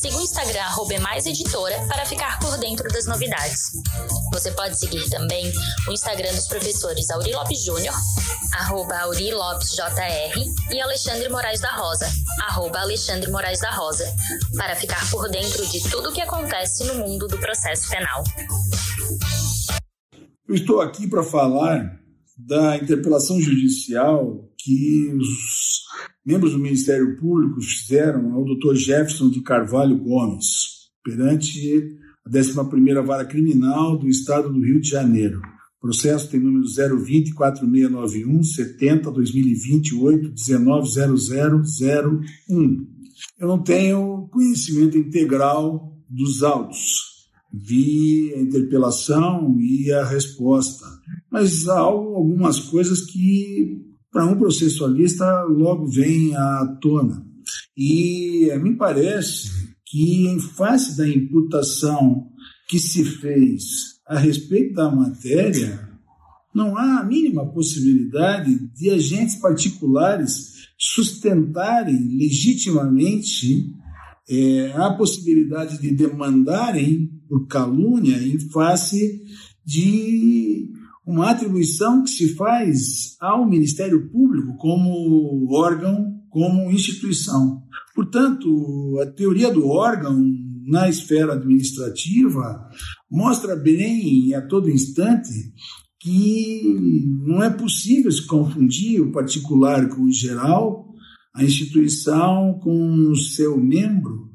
Siga o Instagram @emaiseditora para ficar por dentro das novidades. Você pode seguir também o Instagram dos professores Auri Lopes Júnior, arroba Auri Lopes JR, e Alexandre Moraes da Rosa, arroba Alexandre Moraes da Rosa, para ficar por dentro de tudo o que acontece no mundo do processo penal. Eu estou aqui para falar da interpelação judicial que os membros do Ministério Público fizeram ao Dr. Jefferson de Carvalho Gomes perante a 11ª Vara Criminal do Estado do Rio de Janeiro. O processo tem número 020 4691 70 2028 190001. Eu não tenho conhecimento integral dos autos. Vi a interpelação e a resposta, mas há algumas coisas que para um processualista logo vêm à tona. E me parece que, em face da imputação que se fez a respeito da matéria, não há a mínima possibilidade de agentes particulares sustentarem legitimamente é, a possibilidade de demandarem por calúnia em face de uma atribuição que se faz ao Ministério Público como órgão, como instituição. Portanto, a teoria do órgão na esfera administrativa mostra bem a todo instante que não é possível se confundir o particular com o geral, a instituição com o seu membro,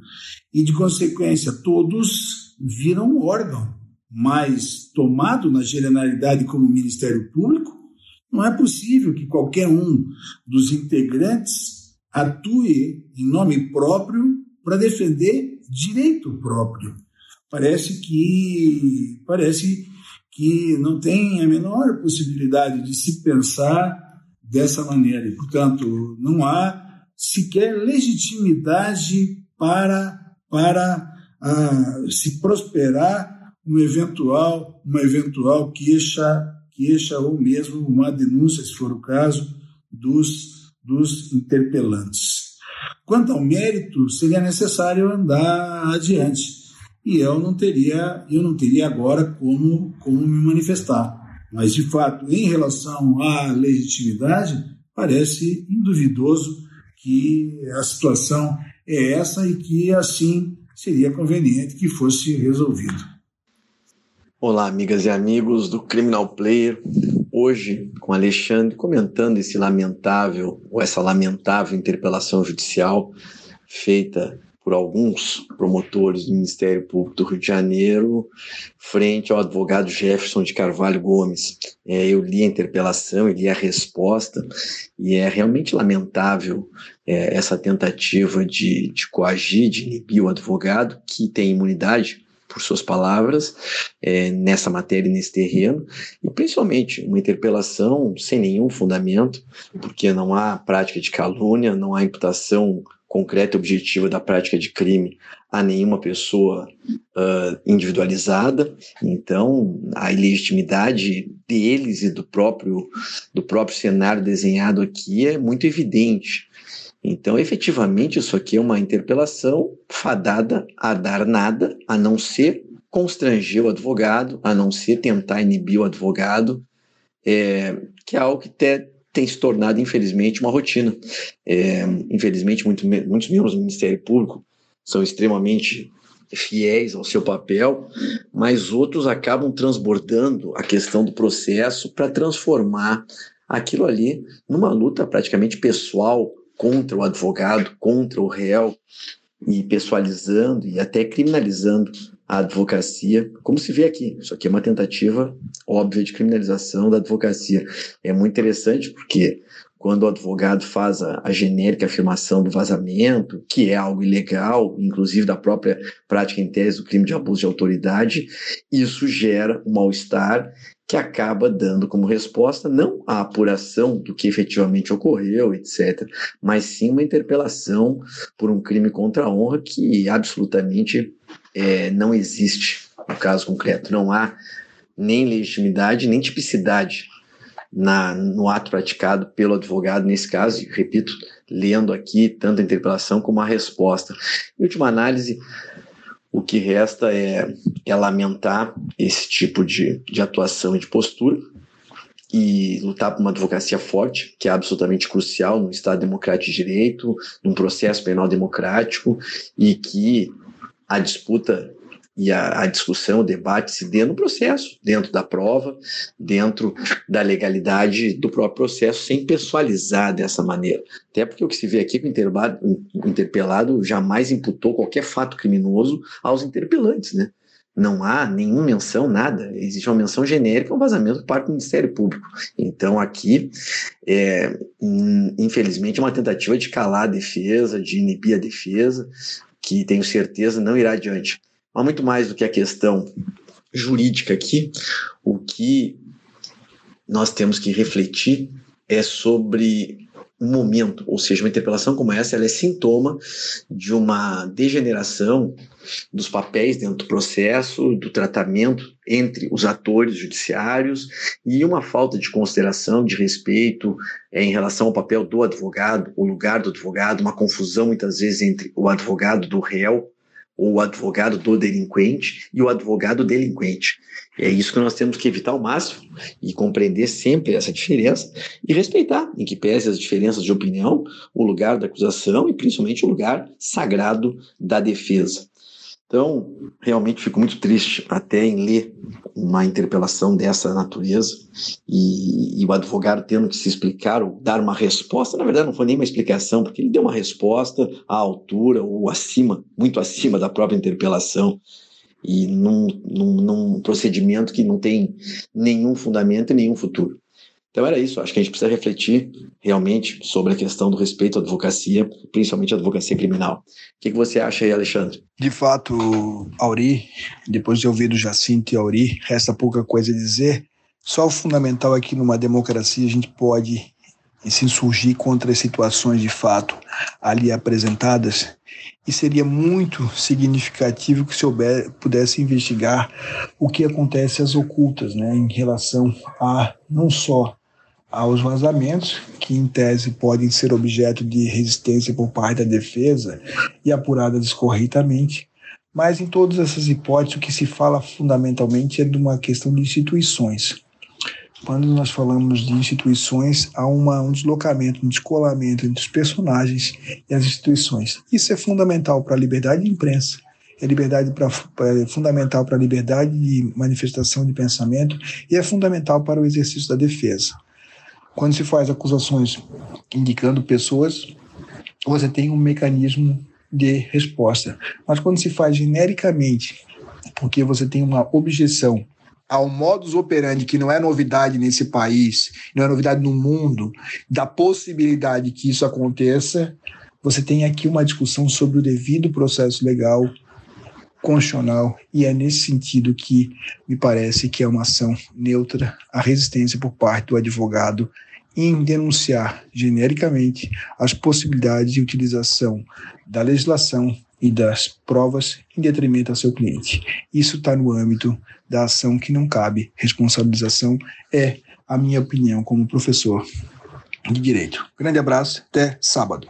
e de consequência todos viram órgão, mas tomado na generalidade como Ministério Público, não é possível que qualquer um dos integrantes atue em nome próprio para defender direito próprio. Parece que parece que não tem a menor possibilidade de se pensar dessa maneira. E, portanto, não há sequer legitimidade para, para ah, se prosperar uma eventual, uma eventual queixa, queixa ou mesmo uma denúncia, se for o caso, dos, dos interpelantes. Quanto ao mérito, seria necessário andar adiante e eu não teria, eu não teria agora como, como me manifestar. Mas, de fato, em relação à legitimidade, parece induvidoso que a situação é essa e que, assim, seria conveniente que fosse resolvido. Olá, amigas e amigos do Criminal Player. Hoje, com Alexandre, comentando esse lamentável, ou essa lamentável interpelação judicial feita por alguns promotores do Ministério Público do Rio de Janeiro, frente ao advogado Jefferson de Carvalho Gomes. É, eu li a interpelação, eu li a resposta, e é realmente lamentável é, essa tentativa de, de coagir, de inibir o advogado, que tem imunidade, por suas palavras, é, nessa matéria, nesse terreno, e principalmente uma interpelação sem nenhum fundamento, porque não há prática de calúnia, não há imputação concreta e objetiva da prática de crime a nenhuma pessoa uh, individualizada. Então, a ilegitimidade deles e do próprio, do próprio cenário desenhado aqui é muito evidente. Então, efetivamente, isso aqui é uma interpelação fadada a dar nada, a não ser constranger o advogado, a não ser tentar inibir o advogado, é, que é algo que te, tem se tornado, infelizmente, uma rotina. É, infelizmente, muito, muitos membros do Ministério Público são extremamente fiéis ao seu papel, mas outros acabam transbordando a questão do processo para transformar aquilo ali numa luta praticamente pessoal contra o advogado, contra o réu, e pessoalizando e até criminalizando a advocacia, como se vê aqui. Isso aqui é uma tentativa óbvia de criminalização da advocacia. É muito interessante porque quando o advogado faz a, a, genérica afirmação do vazamento, que é algo ilegal, inclusive da própria prática em tese do crime de abuso de autoridade, isso gera um mal-estar que acaba dando como resposta não a apuração do que efetivamente ocorreu, etc., mas sim uma interpelação por um crime contra a honra que absolutamente é, não existe no caso concreto. Não há nem legitimidade, nem tipicidade na, no ato praticado pelo advogado, nesse caso, e repito, lendo aqui tanto a interpelação como a resposta. Em última análise, o que resta é, é lamentar esse tipo de, de atuação e de postura e lutar por uma advocacia forte, que é absolutamente crucial no Estado democrático de direito, num processo penal democrático, e que a disputa e a, a, discussão, o debate se dê no processo, dentro da prova, dentro da legalidade do próprio processo, sem pessoalizar dessa maneira. Até porque o que se vê aqui com o interpelado jamais imputou qualquer fato criminoso aos interpelantes, né? Não há nenhuma menção, nada. Existe uma menção genérica, um vazamento por parte do Ministério Público. Então, aqui, é, infelizmente, é uma tentativa de calar a defesa, de inibir a defesa, que tenho certeza não irá adiante. Mas muito mais do que a questão jurídica aqui, o que nós temos que refletir é sobre um momento, ou seja, uma interpelação como essa, ela é sintoma de uma degeneração dos papéis dentro do processo, do tratamento entre os atores judiciários e uma falta de consideração, de respeito é, em relação ao papel do advogado, o lugar do advogado, uma confusão muitas vezes entre o advogado do réu o advogado do delinquente e o advogado delinquente. É isso que nós temos que evitar ao máximo e compreender sempre essa diferença e respeitar, em que pese as diferenças de opinião, o lugar da acusação e principalmente o lugar sagrado da defesa. Então, realmente fico muito triste até em ler uma interpelação dessa natureza e, e, o advogado tendo que se explicar ou dar uma resposta. Na verdade, não foi nem uma explicação, porque ele deu uma resposta à altura ou acima, muito acima da própria interpelação e num, num, num procedimento que não tem nenhum fundamento e nenhum futuro. Então era isso, acho que a gente precisa refletir realmente sobre a questão do respeito à advocacia, principalmente à advocacia criminal. O que, que você acha aí, Alexandre? De fato, Auri, depois de ouvir do Jacinto e Auri, resta pouca coisa a dizer. Só o fundamental é que numa democracia a gente pode se insurgir contra as situações de fato ali apresentadas e seria muito significativo que se houver, pudesse investigar o que acontece às ocultas, né, em relação a não só aos vazamentos, que em tese podem ser objeto de resistência por parte da defesa e apuradas corretamente, mas em todas essas hipóteses o que se fala fundamentalmente é de uma questão de instituições. Quando nós falamos de instituições, há uma, um deslocamento, um descolamento entre os personagens e as instituições. Isso é fundamental para a liberdade de imprensa, é liberdade pra, é fundamental para a liberdade de manifestação de pensamento e é fundamental para o exercício da defesa. Quando se faz acusações indicando pessoas, você tem um mecanismo de resposta. Mas quando se faz genericamente, porque você tem uma objeção ao modus operandi que não é novidade nesse país, não é novidade no mundo, da possibilidade que isso aconteça, você tem aqui uma discussão sobre o devido processo legal constitucional e é nesse sentido que me parece que é uma ação neutra a resistência por parte do advogado em denunciar genericamente as possibilidades de utilização da legislação e das provas em detrimento ao seu cliente. Isso está no âmbito da ação que não cabe responsabilização, é a minha opinião como professor de direito. Grande abraço, até sábado.